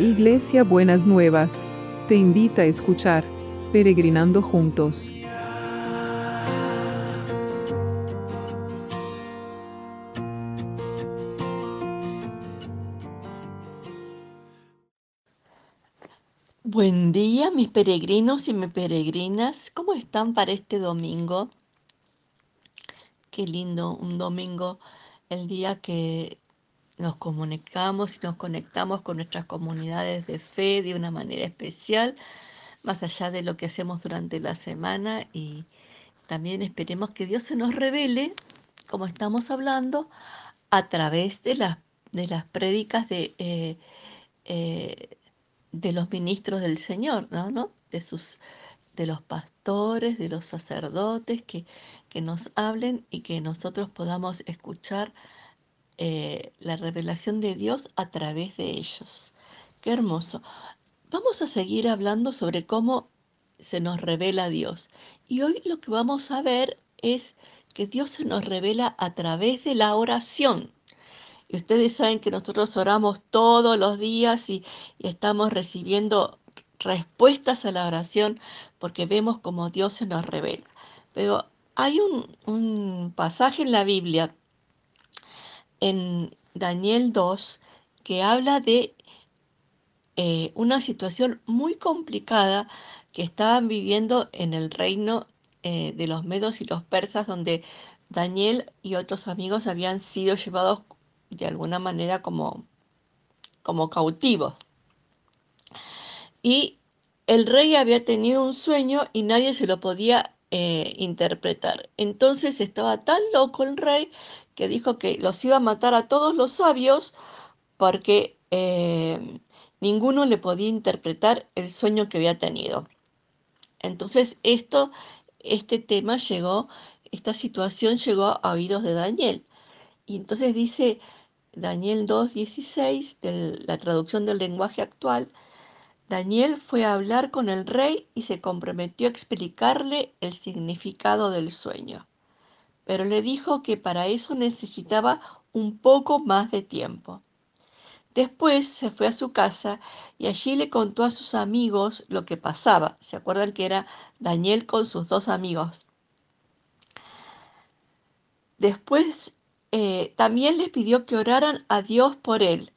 Iglesia Buenas Nuevas, te invita a escuchar Peregrinando Juntos. Buen día, mis peregrinos y mis peregrinas. ¿Cómo están para este domingo? Qué lindo, un domingo, el día que nos comunicamos y nos conectamos con nuestras comunidades de fe de una manera especial, más allá de lo que hacemos durante la semana y también esperemos que Dios se nos revele, como estamos hablando, a través de las, de las prédicas de, eh, eh, de los ministros del Señor, ¿no? De, sus, de los pastores, de los sacerdotes, que, que nos hablen y que nosotros podamos escuchar eh, la revelación de Dios a través de ellos. Qué hermoso. Vamos a seguir hablando sobre cómo se nos revela Dios. Y hoy lo que vamos a ver es que Dios se nos revela a través de la oración. Y ustedes saben que nosotros oramos todos los días y, estamos recibiendo respuestas a la oración porque vemos cómo Dios se nos revela. Pero hay un, un pasaje en la Biblia en Daniel 2 que habla de eh, una situación muy complicada que estaban viviendo en el reino eh, de los medos y los persas, donde Daniel y otros amigos habían sido llevados de alguna manera como, como cautivos. Y el rey había tenido un sueño y nadie se lo podía eh, interpretar. Entonces estaba tan loco el rey que dijo que los iba a matar a todos los sabios porque eh, ninguno le podía interpretar el sueño que había tenido. Entonces esto, este tema llegó, esta situación llegó a oídos de Daniel. Y entonces dice Daniel 2.16, de la traducción del lenguaje actual, Daniel fue a hablar con el rey y se comprometió a explicarle el significado del sueño, pero le dijo que para eso necesitaba un poco más de tiempo. Después se fue a su casa y allí le contó a sus amigos lo que pasaba. ¿Se acuerdan que era Daniel con sus dos amigos? Después eh, también les pidió que oraran a Dios por él,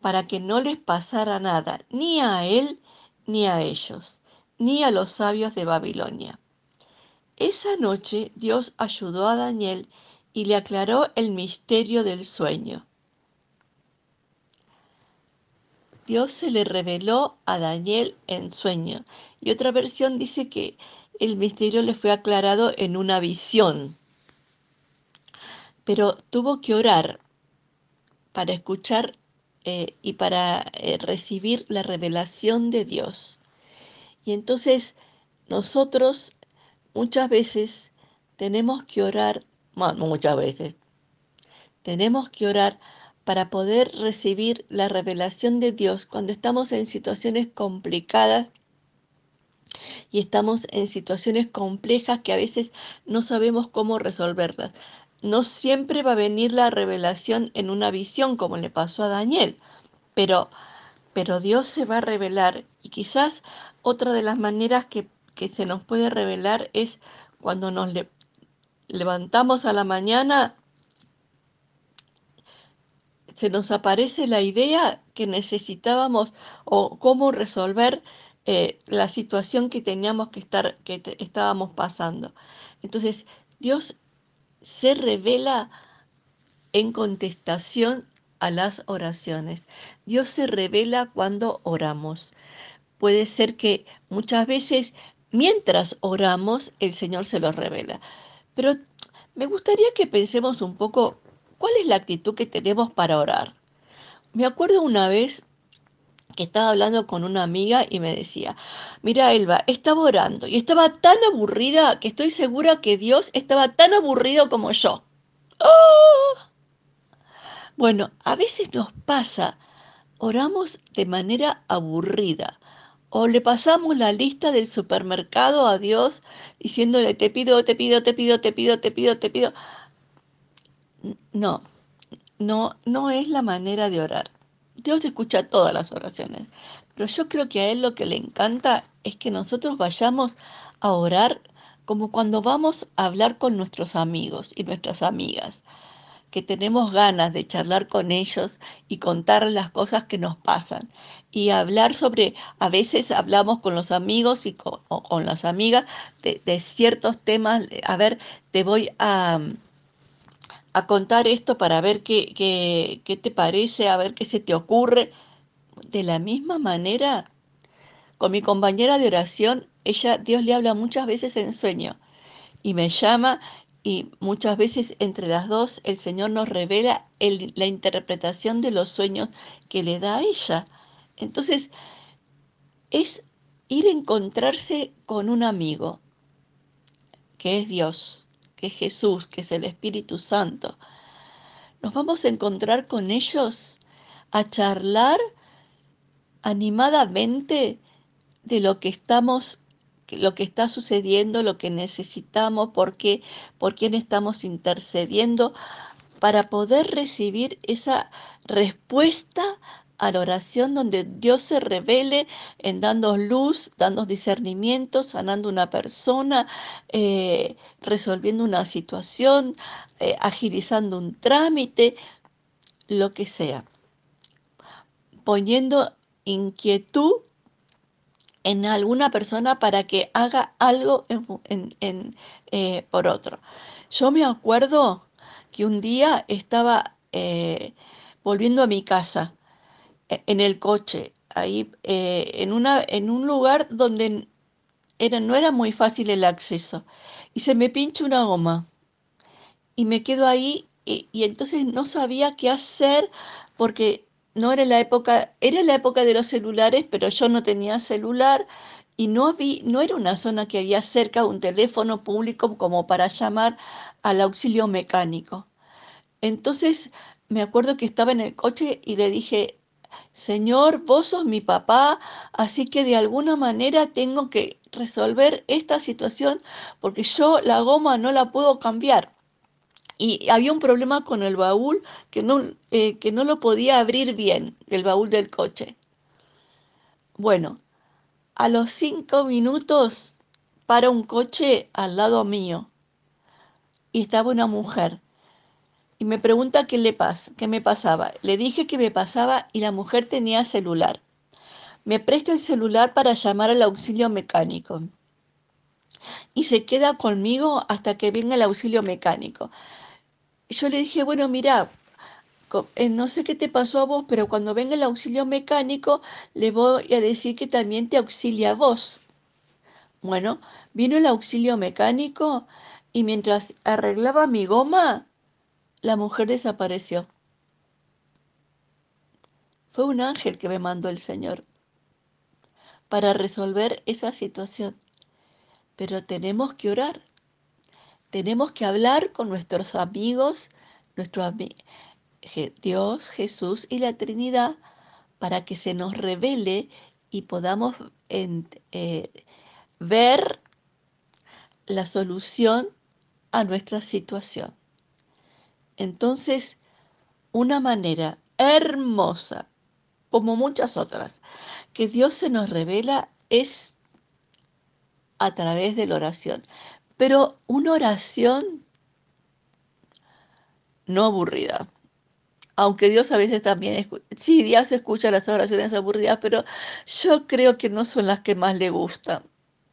para que no les pasara nada, ni a él, ni a ellos, ni a los sabios de Babilonia. Esa noche Dios ayudó a Daniel y le aclaró el misterio del sueño. Dios se le reveló a Daniel en sueño. Y otra versión dice que el misterio le fue aclarado en una visión. Pero tuvo que orar para escuchar eh, y para eh, recibir la revelación de Dios. Y entonces nosotros muchas veces tenemos que orar, muchas veces, tenemos que orar para poder recibir la revelación de Dios cuando estamos en situaciones complicadas y estamos en situaciones complejas que a veces no sabemos cómo resolverlas no siempre va a venir la revelación en una visión como le pasó a Daniel, pero, pero Dios se va a revelar y quizás otra de las maneras que, se nos puede revelar es cuando nos levantamos a la mañana, se nos aparece la idea que necesitábamos o cómo resolver eh, la situación que teníamos que estar, que estábamos pasando. Entonces, Dios se revela en contestación a las oraciones. Dios se revela cuando oramos. Puede ser que muchas veces mientras oramos el Señor se lo revela. Pero me gustaría que pensemos un poco cuál es la actitud que tenemos para orar. Me acuerdo una vez que estaba hablando con una amiga y me decía, mira Elba, estaba orando y estaba tan aburrida que estoy segura que Dios estaba tan aburrido como yo. ¡Oh! Bueno, a veces nos pasa, oramos de manera aburrida o le pasamos la lista del supermercado a Dios diciéndole, te pido, te pido, te pido, te pido, te pido, te pido. No, no, no es la manera de orar. Dios escucha todas las oraciones, pero yo creo que a Él lo que le encanta es que nosotros vayamos a orar como cuando vamos a hablar con nuestros amigos y nuestras amigas, que tenemos ganas de charlar con ellos y contar las cosas que nos pasan y hablar sobre, a veces hablamos con los amigos y con, o con las amigas de, de ciertos temas, a ver, te voy a a contar esto para ver qué, qué, qué te parece, a ver qué se te ocurre. De la misma manera, con mi compañera de oración, ella, Dios le habla muchas veces en sueño y me llama y muchas veces entre las dos el Señor nos revela el, la interpretación de los sueños que le da a ella. Entonces, es ir a encontrarse con un amigo, que es Dios Jesús, que es el Espíritu Santo. Nos vamos a encontrar con ellos a charlar animadamente de lo que estamos lo que está sucediendo, lo que necesitamos, por qué, por quién estamos intercediendo, para poder recibir esa respuesta a la oración donde Dios se revele en dando luz, dando discernimiento, sanando una persona, eh, resolviendo una situación, eh, agilizando un trámite, lo que sea. Poniendo inquietud en alguna persona para que haga algo eh, por otro. Yo me acuerdo que un día estaba volviendo a mi casa en el coche, ahí eh, en, una, en un lugar donde era, no era muy fácil el acceso. Y se me pincha una goma. Y me quedo ahí y, y, entonces no sabía qué hacer porque no era la época, era la época de los celulares, pero yo no tenía celular y no, vi, no era una zona que había cerca un teléfono público como para llamar al auxilio mecánico. Entonces me acuerdo que estaba en el coche y le dije, Señor, vos sos mi papá, así que de alguna manera tengo que resolver esta situación porque yo la goma no la puedo cambiar. Y había un problema con el baúl que no, eh, que no lo podía abrir bien, el baúl del coche. Bueno, a los cinco minutos para un coche al lado mío y estaba una mujer y me pregunta qué le pasa, qué me pasaba. Le dije que me pasaba y la mujer tenía celular. Me presta el celular para llamar al auxilio mecánico. Y se queda conmigo hasta que venga el auxilio mecánico. Yo le dije, bueno, mira, eh, no sé qué te pasó a vos, pero cuando venga el auxilio mecánico, le voy a decir que también te auxilia vos. Bueno, vino el auxilio mecánico y mientras arreglaba mi goma, la mujer desapareció. Fue un ángel que me mandó el Señor para resolver esa situación. Pero tenemos que orar. Tenemos que hablar con nuestros amigos, nuestro Dios, Jesús y la Trinidad para que se nos revele y podamos eh, ver la solución a nuestra situación. Entonces, una manera hermosa, como muchas otras, que Dios se nos revela es a través de la oración. Pero una oración no aburrida. Aunque Dios a veces también, sí, Dios escucha las oraciones aburridas, pero yo creo que no son las que más le gustan.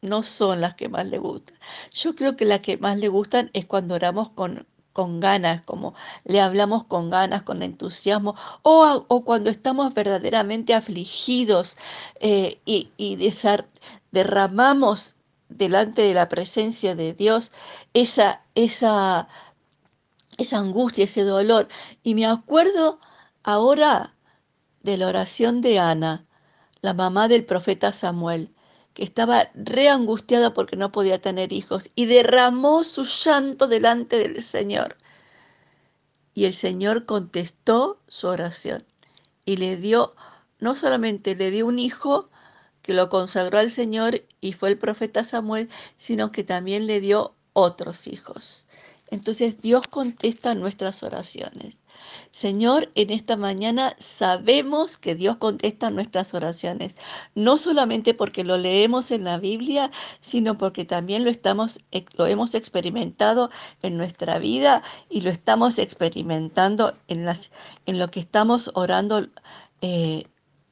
No son las que más le gustan. Yo creo que las que más le gustan es cuando oramos con con ganas, como le hablamos con ganas, con entusiasmo, o, o cuando estamos verdaderamente afligidos eh, y, y derramamos delante de la presencia de Dios esa, esa, esa angustia, ese dolor. Y me acuerdo ahora de la oración de Ana, la mamá del profeta Samuel que estaba reangustiada porque no podía tener hijos y derramó su llanto delante del Señor. Y el Señor contestó su oración y le dio, no solamente le dio un hijo que lo consagró al Señor y fue el profeta Samuel, sino que también le dio otros hijos. Entonces Dios contesta nuestras oraciones. Señor, en esta mañana sabemos que Dios contesta nuestras oraciones, no solamente porque lo leemos en la Biblia, sino porque también lo, estamos, lo hemos experimentado en nuestra vida y lo estamos experimentando en, las, en lo que estamos orando eh,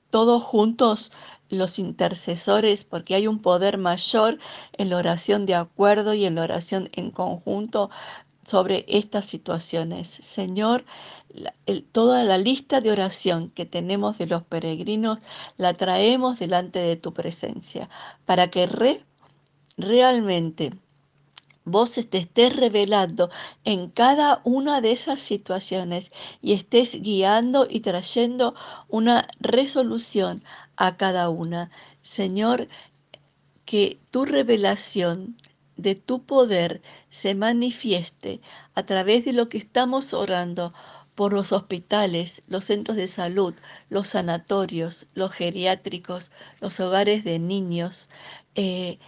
todos juntos los intercesores, porque hay un poder mayor en la oración de acuerdo y en la oración en conjunto sobre estas situaciones. Señor, toda la lista de oración que tenemos de los peregrinos la traemos delante de tu presencia para que realmente vos te estés revelando en cada una de esas situaciones y estés guiando y trayendo una resolución a cada una. Señor, que tu revelación de tu poder se manifieste a través de lo que estamos orando por los hospitales, los centros de salud, los sanatorios, los geriátricos, los hogares de niños, eh,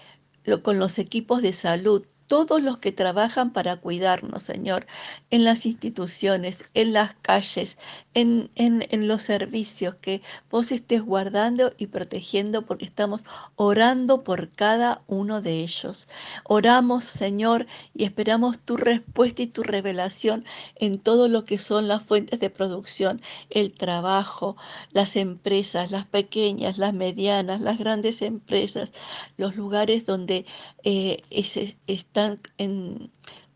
con los equipos de salud, todos los que trabajan para cuidarnos, Señor, en las instituciones, en las calles, en, en, los servicios, que vos estés guardando y protegiendo porque estamos orando por cada uno de ellos. Oramos, Señor, y esperamos tu respuesta y tu revelación en todo lo que son las fuentes de producción, el trabajo, las empresas, las pequeñas, las medianas, las grandes empresas, los lugares donde eh,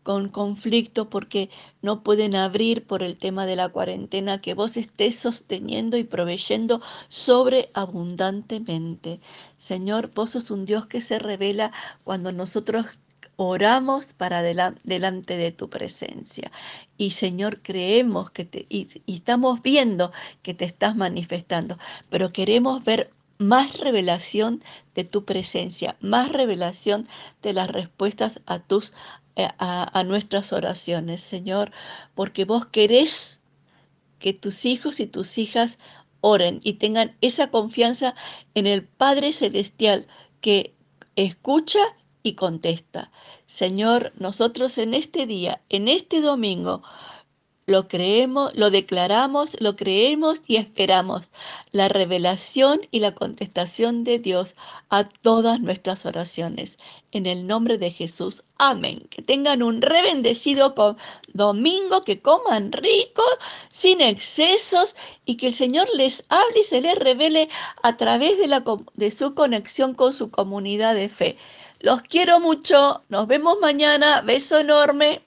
con conflicto porque no pueden abrir por el tema de la cuarentena, que vos estés sosteniendo y proveyendo sobreabundantemente. Señor, vos sos un Dios que se revela cuando nosotros oramos para delante de tu presencia. Y Señor, creemos que te, y estamos viendo que te estás manifestando, pero queremos ver más revelación de tu presencia, más revelación de las respuestas a tus eh, a, nuestras oraciones, Señor, porque vos querés que tus hijos y tus hijas oren y tengan esa confianza en el Padre Celestial que escucha y contesta. Señor, nosotros en este día, en este domingo, lo creemos, lo declaramos, lo creemos y esperamos la revelación y la contestación de Dios a todas nuestras oraciones. En el nombre de Jesús. Amén. Que tengan un rebendecido domingo, que coman rico, sin excesos y que el Señor les hable y se les revele a través de, la, de su conexión con su comunidad de fe. Los quiero mucho. Nos vemos mañana. Beso enorme.